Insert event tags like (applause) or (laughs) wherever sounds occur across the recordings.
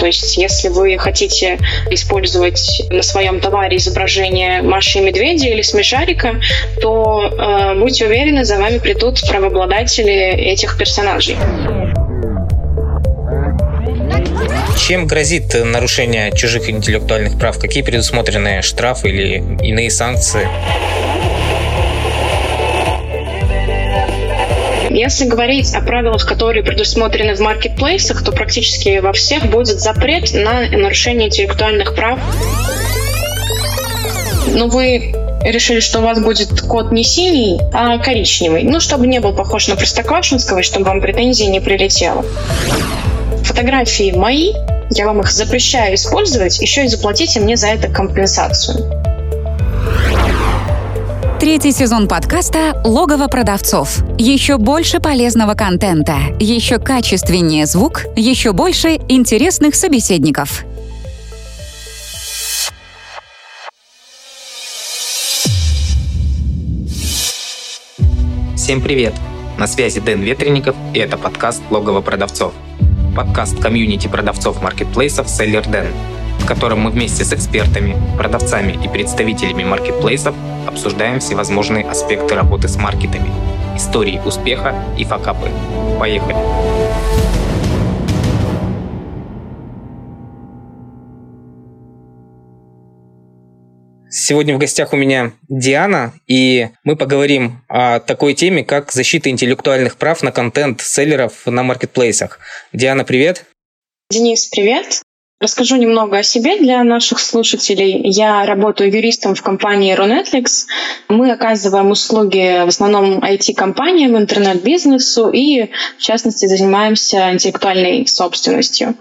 То есть, если вы хотите использовать на своем товаре изображение Маши и Медведя или смешарика, то э, будьте уверены, за вами придут правообладатели этих персонажей. Чем грозит нарушение чужих интеллектуальных прав? Какие предусмотрены штрафы или иные санкции? Если говорить о правилах, которые предусмотрены в маркетплейсах, то практически во всех будет запрет на нарушение интеллектуальных прав. Но вы решили, что у вас будет код не синий, а коричневый. Ну, чтобы не был похож на Простоквашинского, чтобы вам претензии не прилетело. Фотографии мои, я вам их запрещаю использовать, еще и заплатите мне за это компенсацию. Третий сезон подкаста «Логово продавцов». Еще больше полезного контента, еще качественнее звук, еще больше интересных собеседников. Всем привет! На связи Дэн Ветренников, и это подкаст «Логово продавцов». Подкаст комьюнити продавцов маркетплейсов «Селлер Дэн», котором мы вместе с экспертами, продавцами и представителями маркетплейсов обсуждаем всевозможные аспекты работы с маркетами, истории успеха и факапы. Поехали! Сегодня в гостях у меня Диана, и мы поговорим о такой теме, как защита интеллектуальных прав на контент селлеров на маркетплейсах. Диана, привет! Денис, привет! Расскажу немного о себе для наших слушателей. Я работаю юристом в компании Ronetflix. Мы оказываем услуги в основном IT-компаниям, интернет-бизнесу и, в частности, занимаемся интеллектуальной собственностью.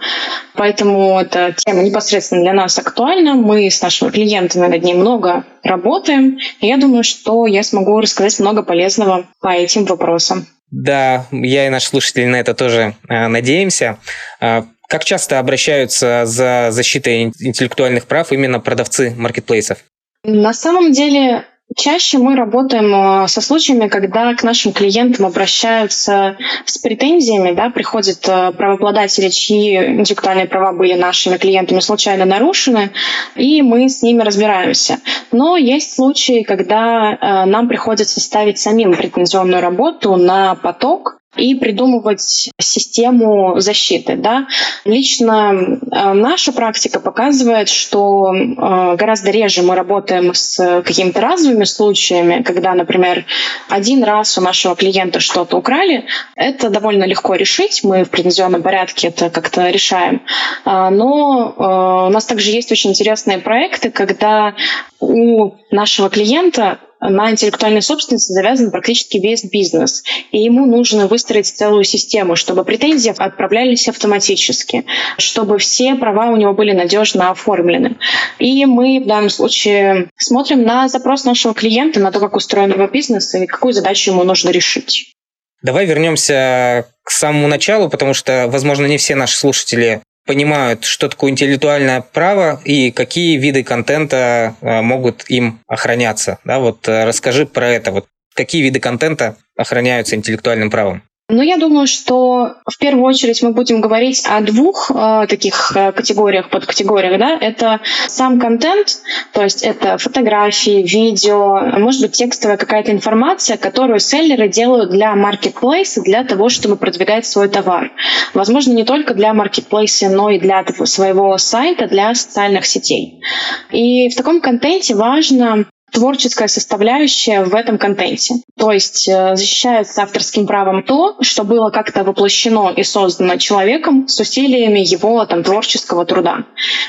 Поэтому эта тема непосредственно для нас актуальна. Мы с нашими клиентами над ней много работаем. И я думаю, что я смогу рассказать много полезного по этим вопросам. Да, я и наши слушатели на это тоже э, надеемся. Э, как часто обращаются за защитой интеллектуальных прав именно продавцы маркетплейсов? На самом деле Чаще мы работаем э, со случаями, когда к нашим клиентам обращаются с претензиями, да, приходят э, правообладатели, чьи интеллектуальные права были нашими клиентами случайно нарушены, и мы с ними разбираемся. Но есть случаи, когда э, нам приходится ставить самим претензионную работу на поток, и придумывать систему защиты. Да? Лично э, наша практика показывает, что э, гораздо реже мы работаем с какими-то разовыми случаями, когда, например, один раз у нашего клиента что-то украли. Это довольно легко решить, мы в претензионном порядке это как-то решаем. А, но э, у нас также есть очень интересные проекты, когда у нашего клиента на интеллектуальной собственности завязан практически весь бизнес. И ему нужно выстроить целую систему, чтобы претензии отправлялись автоматически, чтобы все права у него были надежно оформлены. И мы в данном случае смотрим на запрос нашего клиента, на то, как устроен его бизнес и какую задачу ему нужно решить. Давай вернемся к самому началу, потому что, возможно, не все наши слушатели понимают, что такое интеллектуальное право и какие виды контента э, могут им охраняться. Да, вот э, расскажи про это. Вот какие виды контента охраняются интеллектуальным правом? Ну, я думаю, что в первую очередь мы будем говорить о двух э, таких э, категориях, подкатегориях. Да? Это сам контент, то есть это фотографии, видео, может быть, текстовая какая-то информация, которую селлеры делают для маркетплейса, для того, чтобы продвигать свой товар. Возможно, не только для маркетплейса, но и для своего сайта, для социальных сетей. И в таком контенте важно творческая составляющая в этом контенте. То есть э, защищается авторским правом то, что было как-то воплощено и создано человеком с усилиями его там, творческого труда.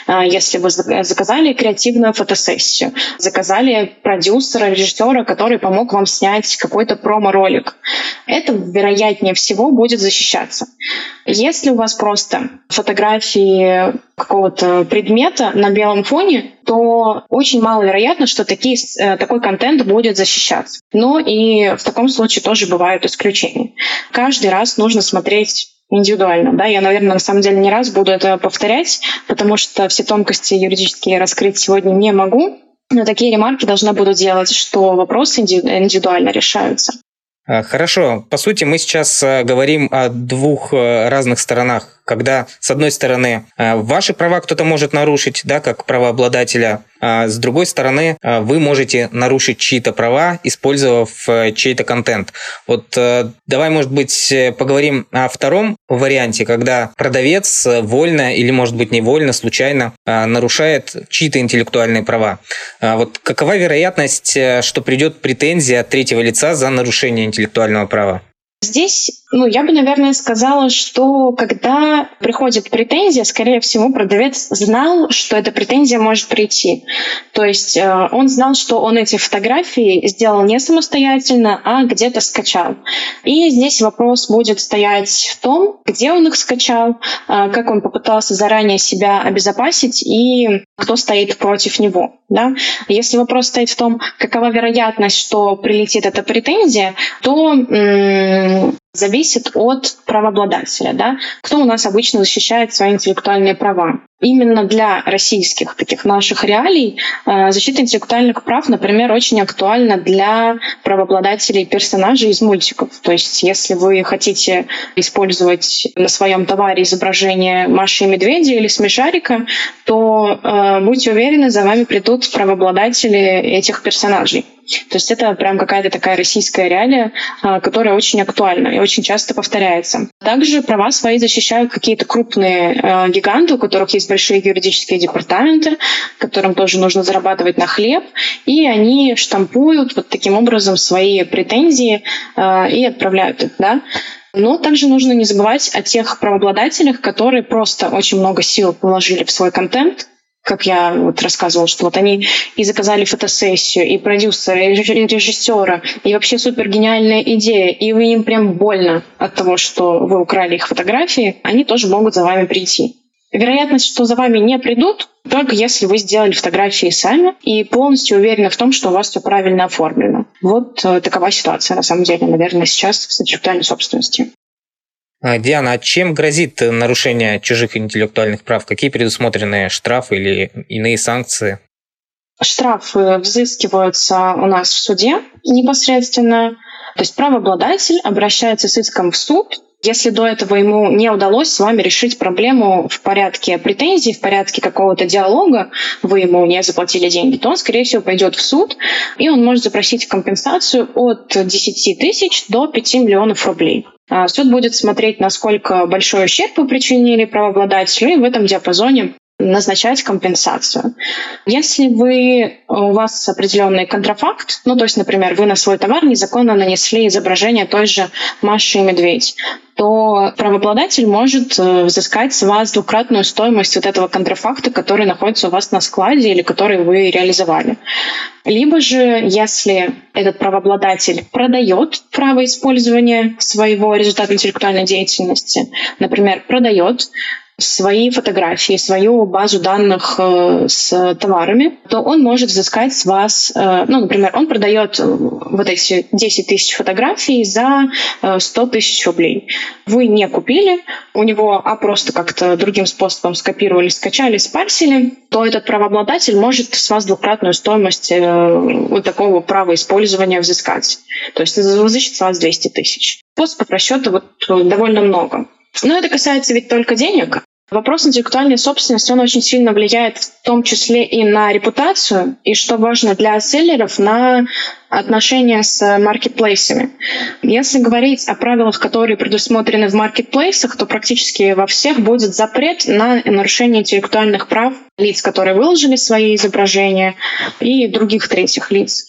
Э, если вы заказали креативную фотосессию, заказали продюсера, режиссера, который помог вам снять какой-то промо-ролик, это, вероятнее всего, будет защищаться. Если у вас просто фотографии какого-то предмета на белом фоне, то очень маловероятно, что такие, э, такой контент будет защищаться. Но и в таком случае тоже бывают исключения. Каждый раз нужно смотреть индивидуально. Да? Я, наверное, на самом деле не раз буду это повторять, потому что все тонкости юридические раскрыть сегодня не могу. Но такие ремарки должна буду делать, что вопросы индивидуально решаются. А, хорошо. По сути, мы сейчас э, говорим о двух э, разных сторонах когда, с одной стороны, э, ваши права кто-то может нарушить, да, как правообладателя, а с другой стороны, э, вы можете нарушить чьи-то права, использовав э, чей-то контент. Вот давай, может быть, поговорим о втором варианте, когда продавец вольно или, может быть, невольно, случайно нарушает чьи-то интеллектуальные права. Вот какова вероятность, что придет претензия от третьего лица за нарушение интеллектуального права? Здесь, ну, я бы, наверное, сказала, что когда приходит претензия, скорее всего, продавец знал, что эта претензия может прийти. То есть э, он знал, что он эти фотографии сделал не самостоятельно, а где-то скачал. И здесь вопрос будет стоять в том, где он их скачал, э, как он попытался заранее себя обезопасить и кто стоит против него. Да? Если вопрос стоит в том, какова вероятность, что прилетит эта претензия, то зависит от правообладателя. Да? Кто у нас обычно защищает свои интеллектуальные права? Именно для российских таких наших реалий э, защита интеллектуальных прав, например, очень актуальна для правообладателей персонажей из мультиков. То есть если вы хотите использовать на своем товаре изображение Маши и Медведя или Смешарика, то э, будьте уверены, за вами придут правообладатели этих персонажей. То есть это прям какая-то такая российская реалия, а, которая очень актуальна и очень часто повторяется. Также права свои защищают какие-то крупные а, гиганты, у которых есть большие юридические департаменты, которым тоже нужно зарабатывать на хлеб, и они штампуют вот таким образом свои претензии а, и отправляют их. Да? Но также нужно не забывать о тех правообладателях, которые просто очень много сил положили в свой контент, как я вот рассказывала, что вот они и заказали фотосессию, и продюсера, и режиссера, и вообще супер гениальная идея, и вы им прям больно от того, что вы украли их фотографии, они тоже могут за вами прийти. Вероятность, что за вами не придут, только если вы сделали фотографии сами и полностью уверены в том, что у вас все правильно оформлено. Вот э, такова ситуация, на самом деле, наверное, сейчас с интеллектуальной собственностью. А, Диана, а чем грозит нарушение чужих интеллектуальных прав? Какие предусмотрены штрафы или иные санкции? Штрафы взыскиваются у нас в суде непосредственно. То есть правообладатель обращается с иском в суд, если до этого ему не удалось с вами решить проблему в порядке претензий, в порядке какого-то диалога, вы ему не заплатили деньги, то он, скорее всего, пойдет в суд, и он может запросить компенсацию от 10 тысяч до 5 миллионов рублей. А, суд будет смотреть, насколько большой ущерб вы причинили правообладателю, и в этом диапазоне назначать компенсацию. Если вы, у вас определенный контрафакт, ну то есть, например, вы на свой товар незаконно нанесли изображение той же Маши и Медведь, то правообладатель может э, взыскать с вас двукратную стоимость вот этого контрафакта, который находится у вас на складе или который вы реализовали. Либо же, если этот правообладатель продает право использования своего результата интеллектуальной деятельности, например, продает свои фотографии, свою базу данных э, с товарами, то он может взыскать с вас, э, ну, например, он продает э, вот эти 10 тысяч фотографий за 100 тысяч рублей. Вы не купили у него, а просто как-то другим способом скопировали, скачали, спарсили, то этот правообладатель может с вас двукратную стоимость вот такого права использования взыскать. То есть взыщет с вас 200 тысяч. Способов расчета вот довольно много. Но это касается ведь только денег. Вопрос интеллектуальной собственности, он очень сильно влияет в том числе и на репутацию, и, что важно для селлеров, на отношения с маркетплейсами. Если говорить о правилах, которые предусмотрены в маркетплейсах, то практически во всех будет запрет на нарушение интеллектуальных прав лиц, которые выложили свои изображения, и других третьих лиц.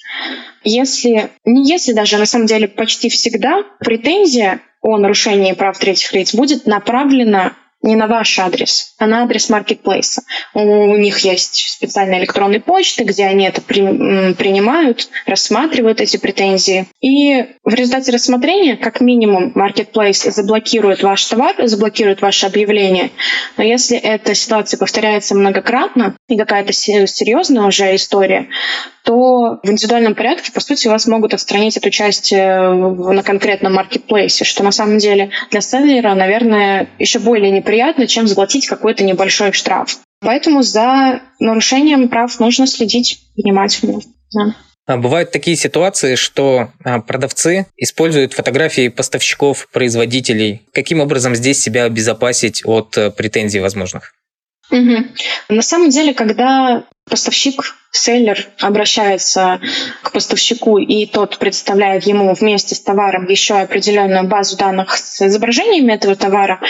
Если, не если даже, на самом деле почти всегда претензия о нарушении прав третьих лиц будет направлена не на ваш адрес, а на адрес маркетплейса. У них есть специальные электронные почты, где они это при, принимают, рассматривают эти претензии. И в результате рассмотрения, как минимум, маркетплейс заблокирует ваш товар, заблокирует ваше объявление. Но если эта ситуация повторяется многократно и какая-то серьезная уже история, то в индивидуальном порядке, по сути, вас могут отстранить от участия на конкретном маркетплейсе, что на самом деле для селлера, наверное, еще более неприятно, чем заплатить какой-то небольшой штраф. Поэтому за нарушением прав нужно следить внимательно. Да. А бывают такие ситуации, что а, продавцы используют фотографии поставщиков, производителей. Каким образом здесь себя обезопасить от э, претензий возможных? Угу. На самом деле, когда поставщик, селлер обращается к поставщику, и тот представляет ему вместе с товаром еще определенную базу данных с изображениями этого товара,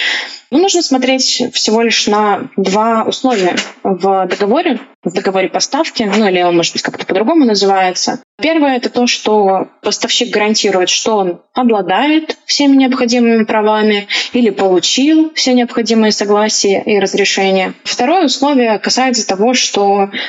ну, нужно смотреть всего лишь на два условия в договоре, в договоре поставки, ну или он, может быть, как-то по-другому называется. Первое — это то, что поставщик гарантирует, что он обладает всеми необходимыми правами или получил все необходимые согласия и разрешения. Второе условие касается того, что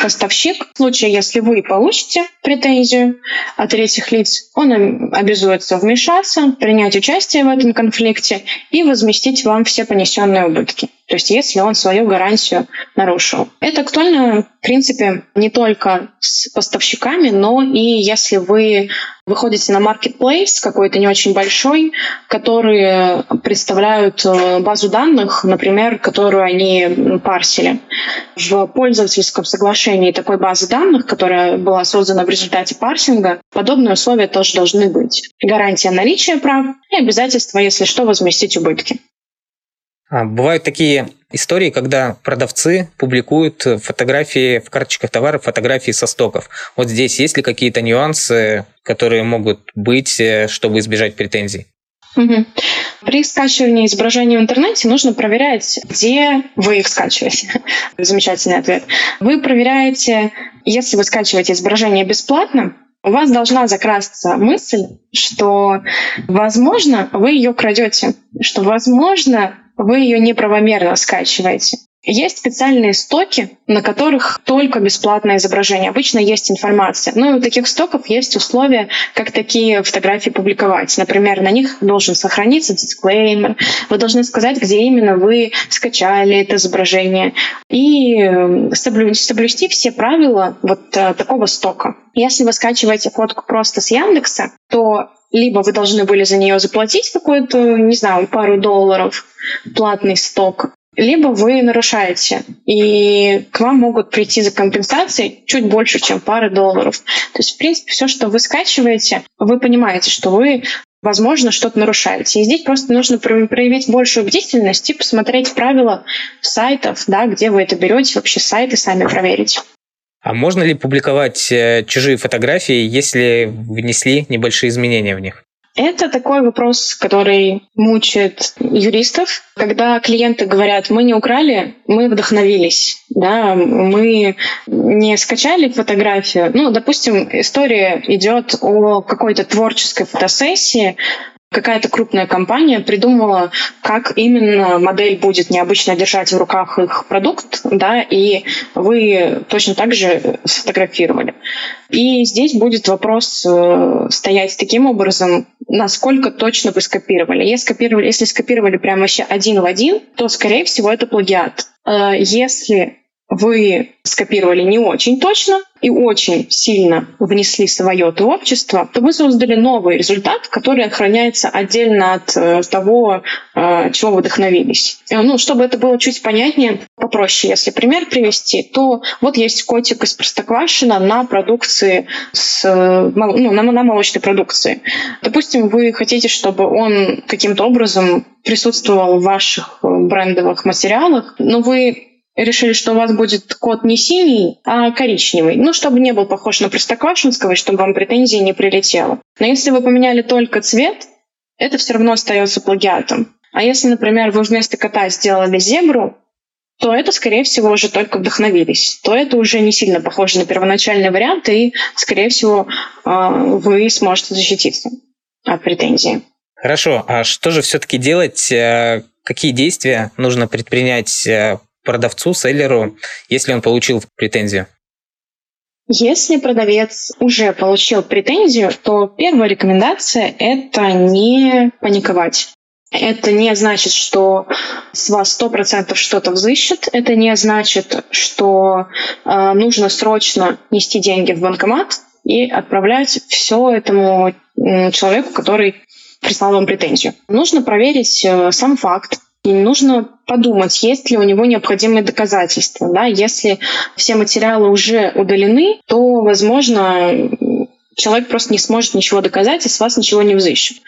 поставщик, в случае, если вы получите претензию от третьих лиц, он обязуется вмешаться, принять участие в этом конфликте и возместить вам все понесенные убытки. То есть если он свою гарантию нарушил. Это актуально, в принципе, не только с поставщиками, но и если вы выходите на marketplace какой-то не очень большой, который представляют э, базу данных, например, которую они парсили. В пользовательском соглашении такой базы данных, которая была создана в результате парсинга, подобные условия тоже должны быть. Гарантия наличия прав и обязательство, если что, возместить убытки. А, бывают такие истории, когда продавцы публикуют фотографии в карточках товаров, фотографии со стоков. Вот здесь есть ли какие-то нюансы, которые могут быть, э, чтобы избежать претензий? При скачивании изображений в интернете нужно проверять, где вы их скачиваете. (laughs) Замечательный ответ. Вы проверяете, если вы скачиваете изображение бесплатно, у вас должна закрасться мысль, что, возможно, вы ее крадете, что, возможно, вы ее неправомерно скачиваете. Есть специальные стоки, на которых только бесплатное изображение. Обычно есть информация. Ну, у таких стоков есть условия, как такие фотографии публиковать. Например, на них должен сохраниться дисклеймер. Вы должны сказать, где именно вы скачали это изображение. И эм, соблюсти все правила вот э, такого стока. Если вы скачиваете фотку просто с Яндекса, то либо вы должны были за нее заплатить какую-то, не знаю, пару долларов платный сток, либо вы нарушаете, и к вам могут прийти за компенсацией чуть больше, чем пары долларов. То есть, в принципе, все, что вы скачиваете, вы понимаете, что вы возможно, что-то нарушаете. И здесь просто нужно проявить большую бдительность и посмотреть правила сайтов, да, где вы это берете, вообще сайты сами проверить. А можно ли публиковать э, чужие фотографии, если внесли небольшие изменения в них? Это такой вопрос, который мучает юристов, когда клиенты говорят, мы не украли, мы вдохновились, да, мы не скачали фотографию. Ну, допустим, история идет о какой-то творческой фотосессии, какая-то крупная компания придумала, как именно модель будет необычно держать в руках их продукт, да, и вы точно так же сфотографировали. И здесь будет вопрос э, стоять таким образом, насколько точно вы скопировали. Если скопировали, если скопировали прямо вообще один в один, то, скорее всего, это плагиат. Э, если вы скопировали не очень точно и очень сильно внесли свое творчество, то вы создали новый результат, который охраняется отдельно от э, того, э, чего вы вдохновились. Э, ну, чтобы это было чуть понятнее, попроще, если пример привести, то вот есть котик из Простоквашино на продукции, с, ну, на, на молочной продукции. Допустим, вы хотите, чтобы он каким-то образом присутствовал в ваших брендовых материалах, но вы решили, что у вас будет код не синий, а коричневый. Ну, чтобы не был похож на Простоквашинского, чтобы вам претензии не прилетело. Но если вы поменяли только цвет, это все равно остается плагиатом. А если, например, вы вместо кота сделали зебру, то это, скорее всего, уже только вдохновились. То это уже не сильно похоже на первоначальный вариант, и, скорее всего, а, вы сможете защититься от претензий. Хорошо, а что же все-таки делать? Э, какие действия нужно предпринять э, продавцу, селлеру, если он получил претензию? Если продавец уже получил претензию, то первая рекомендация — это не паниковать. Это не значит, что с вас сто процентов что-то взыщет. Это не значит, что э, нужно срочно нести деньги в банкомат и отправлять все этому человеку, который прислал вам претензию. Нужно проверить э, сам факт, нужно подумать, есть ли у него необходимые доказательства. Да? Если все материалы уже удалены, то, возможно, человек просто не сможет ничего доказать и с вас ничего не взыщет.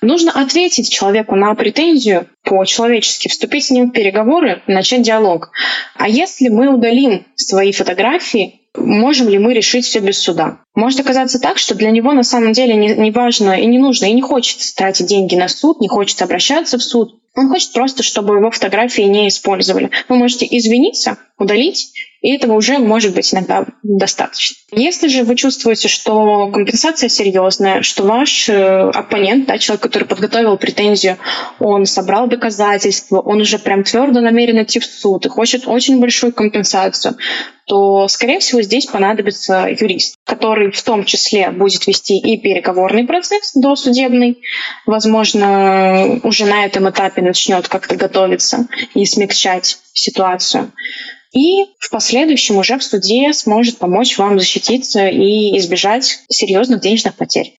Нужно ответить человеку на претензию по-человечески, вступить с ним в переговоры, начать диалог. А если мы удалим свои фотографии, можем ли мы решить все без суда? Может оказаться так, что для него на самом деле не, не важно и не нужно, и не хочется тратить деньги на суд, не хочется обращаться в суд. Он хочет просто, чтобы его фотографии не использовали. Вы можете извиниться, удалить, и этого уже может быть иногда достаточно. Если же вы чувствуете, что компенсация серьезная, что ваш э, оппонент, да, человек, который подготовил претензию, он собрал доказательства, он уже прям твердо намерен идти в суд и хочет очень большую компенсацию, то, скорее всего, здесь понадобится юрист, который в том числе будет вести и переговорный процесс досудебный, возможно, уже на этом этапе начнет как-то готовиться и смягчать ситуацию и в последующем уже в суде сможет помочь вам защититься и избежать серьезных денежных потерь.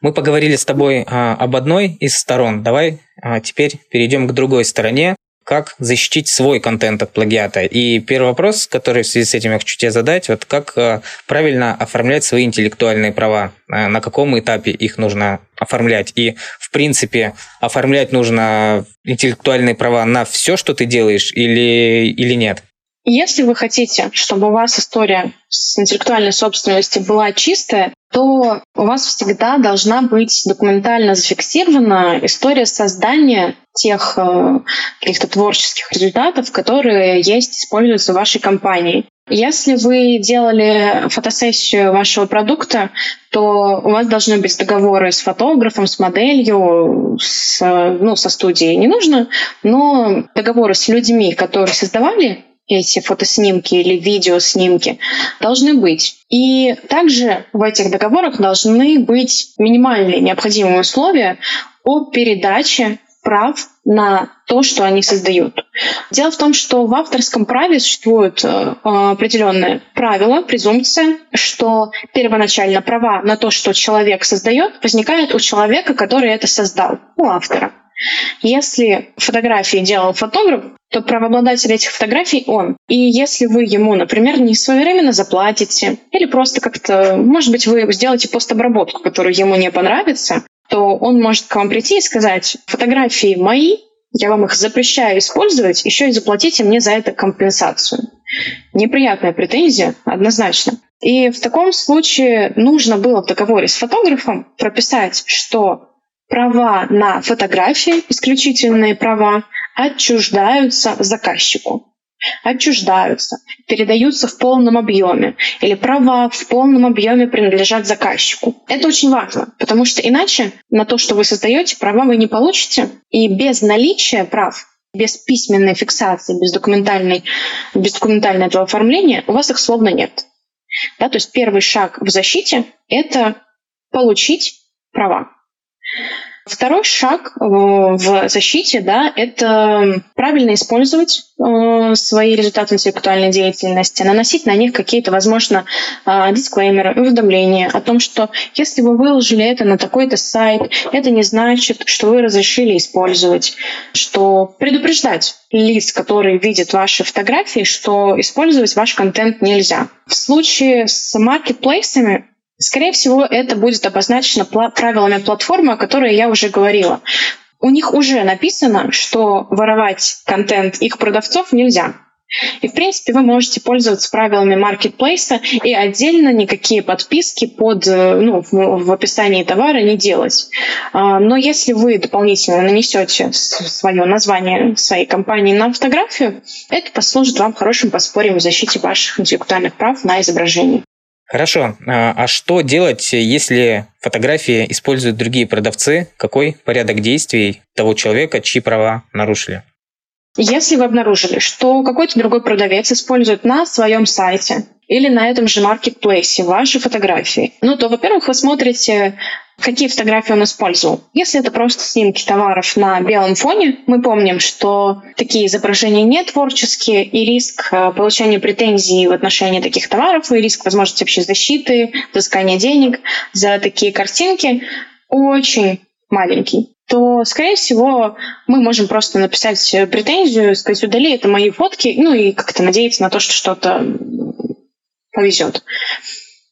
Мы поговорили с тобой а, об одной из сторон. Давай а, теперь перейдем к другой стороне. Как защитить свой контент от плагиата? И первый вопрос, который в связи с этим я хочу тебе задать, вот как а, правильно оформлять свои интеллектуальные права? А, на каком этапе их нужно оформлять? И, в принципе, оформлять нужно интеллектуальные права на все, что ты делаешь, или, или нет? Если вы хотите, чтобы у вас история с интеллектуальной собственностью была чистая, то у вас всегда должна быть документально зафиксирована история создания тех э, каких-то творческих результатов, которые есть, используются в вашей компании. Если вы делали фотосессию вашего продукта, то у вас должны быть договоры с фотографом, с моделью, с, ну, со студией не нужно, но договоры с людьми, которые создавали эти фотоснимки или видеоснимки должны быть. И также в этих договорах должны быть минимальные необходимые условия о передаче прав на то, что они создают. Дело в том, что в авторском праве существуют э, определенные правила, презумпция, что первоначально права на то, что человек создает, возникают у человека, который это создал, у автора. Если фотографии делал фотограф, то правообладатель этих фотографий он. И если вы ему, например, не своевременно заплатите, или просто как-то, может быть, вы сделаете постобработку, которую ему не понравится, то он может к вам прийти и сказать, фотографии мои, я вам их запрещаю использовать, еще и заплатите мне за это компенсацию. Неприятная претензия, однозначно. И в таком случае нужно было в договоре с фотографом прописать, что права на фотографии, исключительные права, отчуждаются заказчику. Отчуждаются, передаются в полном объеме, или права в полном объеме принадлежат заказчику. Это очень важно, потому что иначе на то, что вы создаете, права вы не получите, и без наличия прав без письменной фиксации, без документальной, без документального этого оформления у вас их словно нет. Да, то есть первый шаг в защите — это получить права. Второй шаг э, в защите, да, это правильно использовать э, свои результаты интеллектуальной деятельности, наносить на них какие-то, возможно, э, дисклеймеры, уведомления о том, что если вы выложили это на такой-то сайт, это не значит, что вы разрешили использовать, что предупреждать лиц, которые видят ваши фотографии, что использовать ваш контент нельзя. В случае с маркетплейсами Скорее всего, это будет обозначено правилами платформы, о которой я уже говорила. У них уже написано, что воровать контент их продавцов нельзя. И, в принципе, вы можете пользоваться правилами маркетплейса и отдельно никакие подписки под, э, ну, в, описании товара не делать. А, но если вы дополнительно нанесете свое название своей компании на фотографию, это послужит вам хорошим подспорьем в защите ваших интеллектуальных прав на изображении. Хорошо. А, а что делать, если фотографии используют другие продавцы? Какой порядок действий того человека, чьи права нарушили? Если вы обнаружили, что какой-то другой продавец использует на своем сайте или на этом же маркетплейсе ваши фотографии, ну то, во-первых, вы смотрите какие фотографии он использовал. Если это просто снимки товаров на белом фоне, мы помним, что такие изображения не творческие, и риск э, получения претензий в отношении таких товаров, и риск возможности общей защиты, взыскания денег за такие картинки очень маленький то, скорее всего, мы можем просто написать претензию, сказать, удали это мои фотки, ну и как-то надеяться на то, что что-то повезет.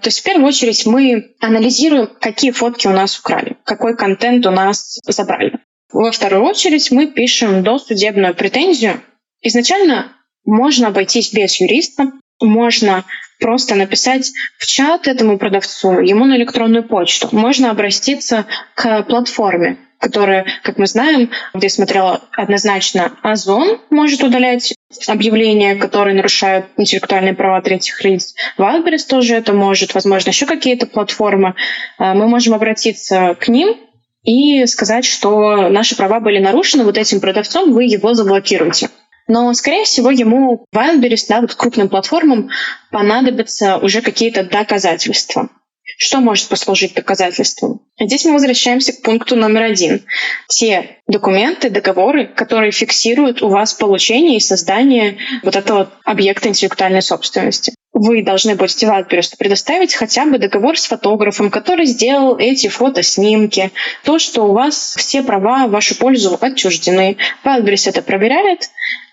То есть в первую очередь мы анализируем, какие фотки у нас украли, какой контент у нас забрали. Во вторую очередь мы пишем досудебную претензию. Изначально можно обойтись без юриста, можно просто написать в чат этому продавцу, ему на электронную почту. Можно обратиться к платформе, которая, как мы знаем, где смотрела однозначно Озон может удалять объявления, которые нарушают интеллектуальные права третьих лиц. Wildberries тоже это может, возможно, еще какие-то платформы. А, мы можем обратиться к ним и сказать, что наши права были нарушены вот этим продавцом, вы его заблокируете. Но, скорее всего, ему Wildberries, да, вот крупным платформам понадобятся уже какие-то доказательства. Что может послужить доказательством? Здесь мы возвращаемся к пункту номер один. Те документы, договоры, которые фиксируют у вас получение и создание вот этого объекта интеллектуальной собственности. Вы должны будете Wildberries предоставить хотя бы договор с фотографом, который сделал эти фотоснимки, то, что у вас все права в вашу пользу отчуждены. Wildberries это проверяет,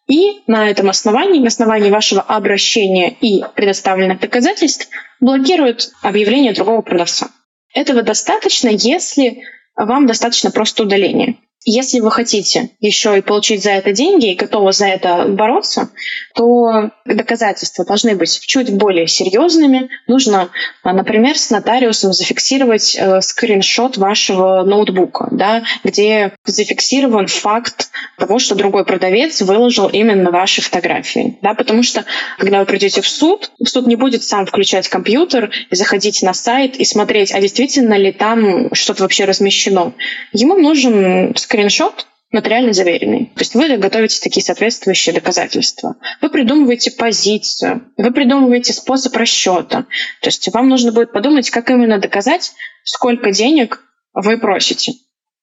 и на этом основании, на основании вашего обращения и предоставленных доказательств, блокируют объявление другого продавца. Этого достаточно, если вам достаточно просто удаления. Если вы хотите еще и получить за это деньги и готовы за это бороться, то доказательства должны быть чуть более серьезными. Нужно, например, с нотариусом зафиксировать э, скриншот вашего ноутбука, да, где зафиксирован факт того, что другой продавец выложил именно ваши фотографии. Да, потому что, когда вы придете в суд, суд не будет сам включать компьютер и заходить на сайт и смотреть, а действительно ли там что-то вообще размещено. Ему нужен скриншот нотариально заверенный. То есть вы готовите такие соответствующие доказательства. Вы придумываете позицию, вы придумываете способ расчета. То есть вам нужно будет подумать, как именно доказать, сколько денег вы просите.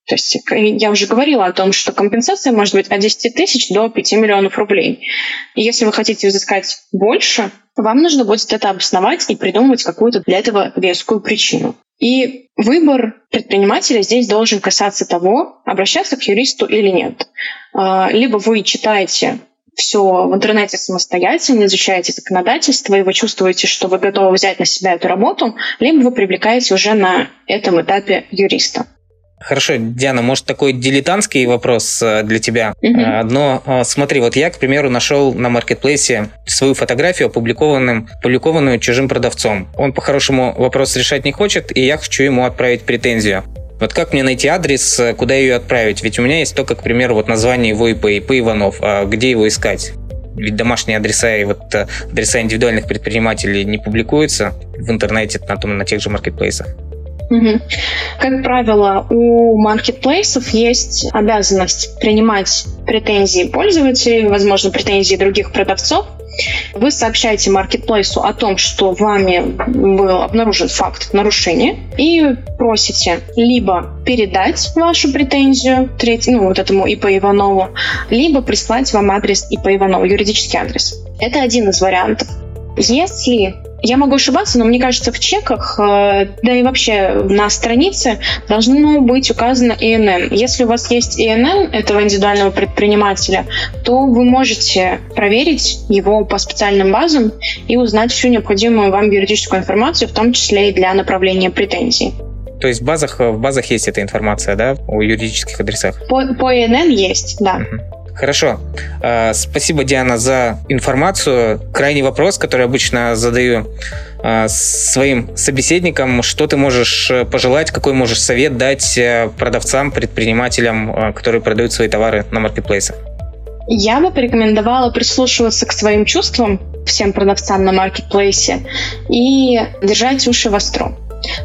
То есть я уже говорила о том, что компенсация может быть от 10 тысяч до 5 миллионов рублей. И если вы хотите взыскать больше, вам нужно будет это обосновать и придумывать какую-то для этого вескую причину. И выбор предпринимателя здесь должен касаться того, обращаться к юристу или нет. А, либо вы читаете все в интернете самостоятельно, изучаете законодательство, и вы чувствуете, что вы готовы взять на себя эту работу, либо вы привлекаете уже на этом этапе юриста. Хорошо, Диана, может такой дилетантский вопрос э, для тебя. Угу. Но э, смотри, вот я, к примеру, нашел на маркетплейсе свою фотографию, опубликованным, опубликованную чужим продавцом. Он по-хорошему вопрос решать не хочет, и я хочу ему отправить претензию. Вот как мне найти адрес, куда ее отправить? Ведь у меня есть только, к примеру, вот название его ИП, ИП Иванов. А где его искать? Ведь домашние адреса и вот адреса индивидуальных предпринимателей не публикуются в интернете на, том, на тех же маркетплейсах. Как правило, у маркетплейсов есть обязанность принимать претензии пользователей, возможно, претензии других продавцов. Вы сообщаете маркетплейсу о том, что вами был обнаружен факт нарушения, и просите либо передать вашу претензию треть, ну, вот этому ИП Иванову, либо прислать вам адрес ИП Иванова, юридический адрес. Это один из вариантов. Если я могу ошибаться, но мне кажется, в чеках, э, да и вообще на странице должно быть указано ИНН. Если у вас есть ИНН этого индивидуального предпринимателя, то вы можете проверить его по специальным базам и узнать всю необходимую вам юридическую информацию, в том числе и для направления претензий. То есть в базах, в базах есть эта информация, да, о юридических адресах? По, по ИНН есть, да. Угу. Хорошо. А, спасибо, Диана, за информацию. Крайний вопрос, который обычно задаю а, своим собеседникам. Что ты можешь э, пожелать, какой можешь совет дать э, продавцам, предпринимателям, э, которые продают свои товары на маркетплейсах? Я бы порекомендовала прислушиваться к своим чувствам всем продавцам на маркетплейсе и держать уши востро.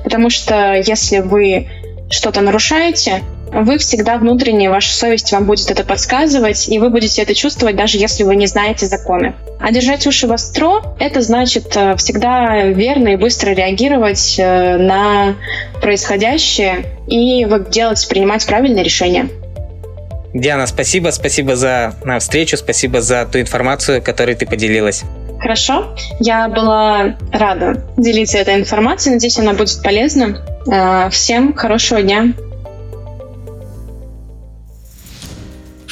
Потому что если вы что-то нарушаете, вы всегда внутренне, ваша совесть вам будет это подсказывать, и вы будете это чувствовать, даже если вы не знаете законы. А держать уши востро — это значит э, всегда верно и быстро реагировать э, на происходящее и делать, принимать правильные решения. Диана, спасибо, спасибо за встречу, спасибо за ту информацию, которой ты поделилась. Хорошо, я была рада делиться этой информацией, надеюсь, она будет полезна. Э, всем хорошего дня.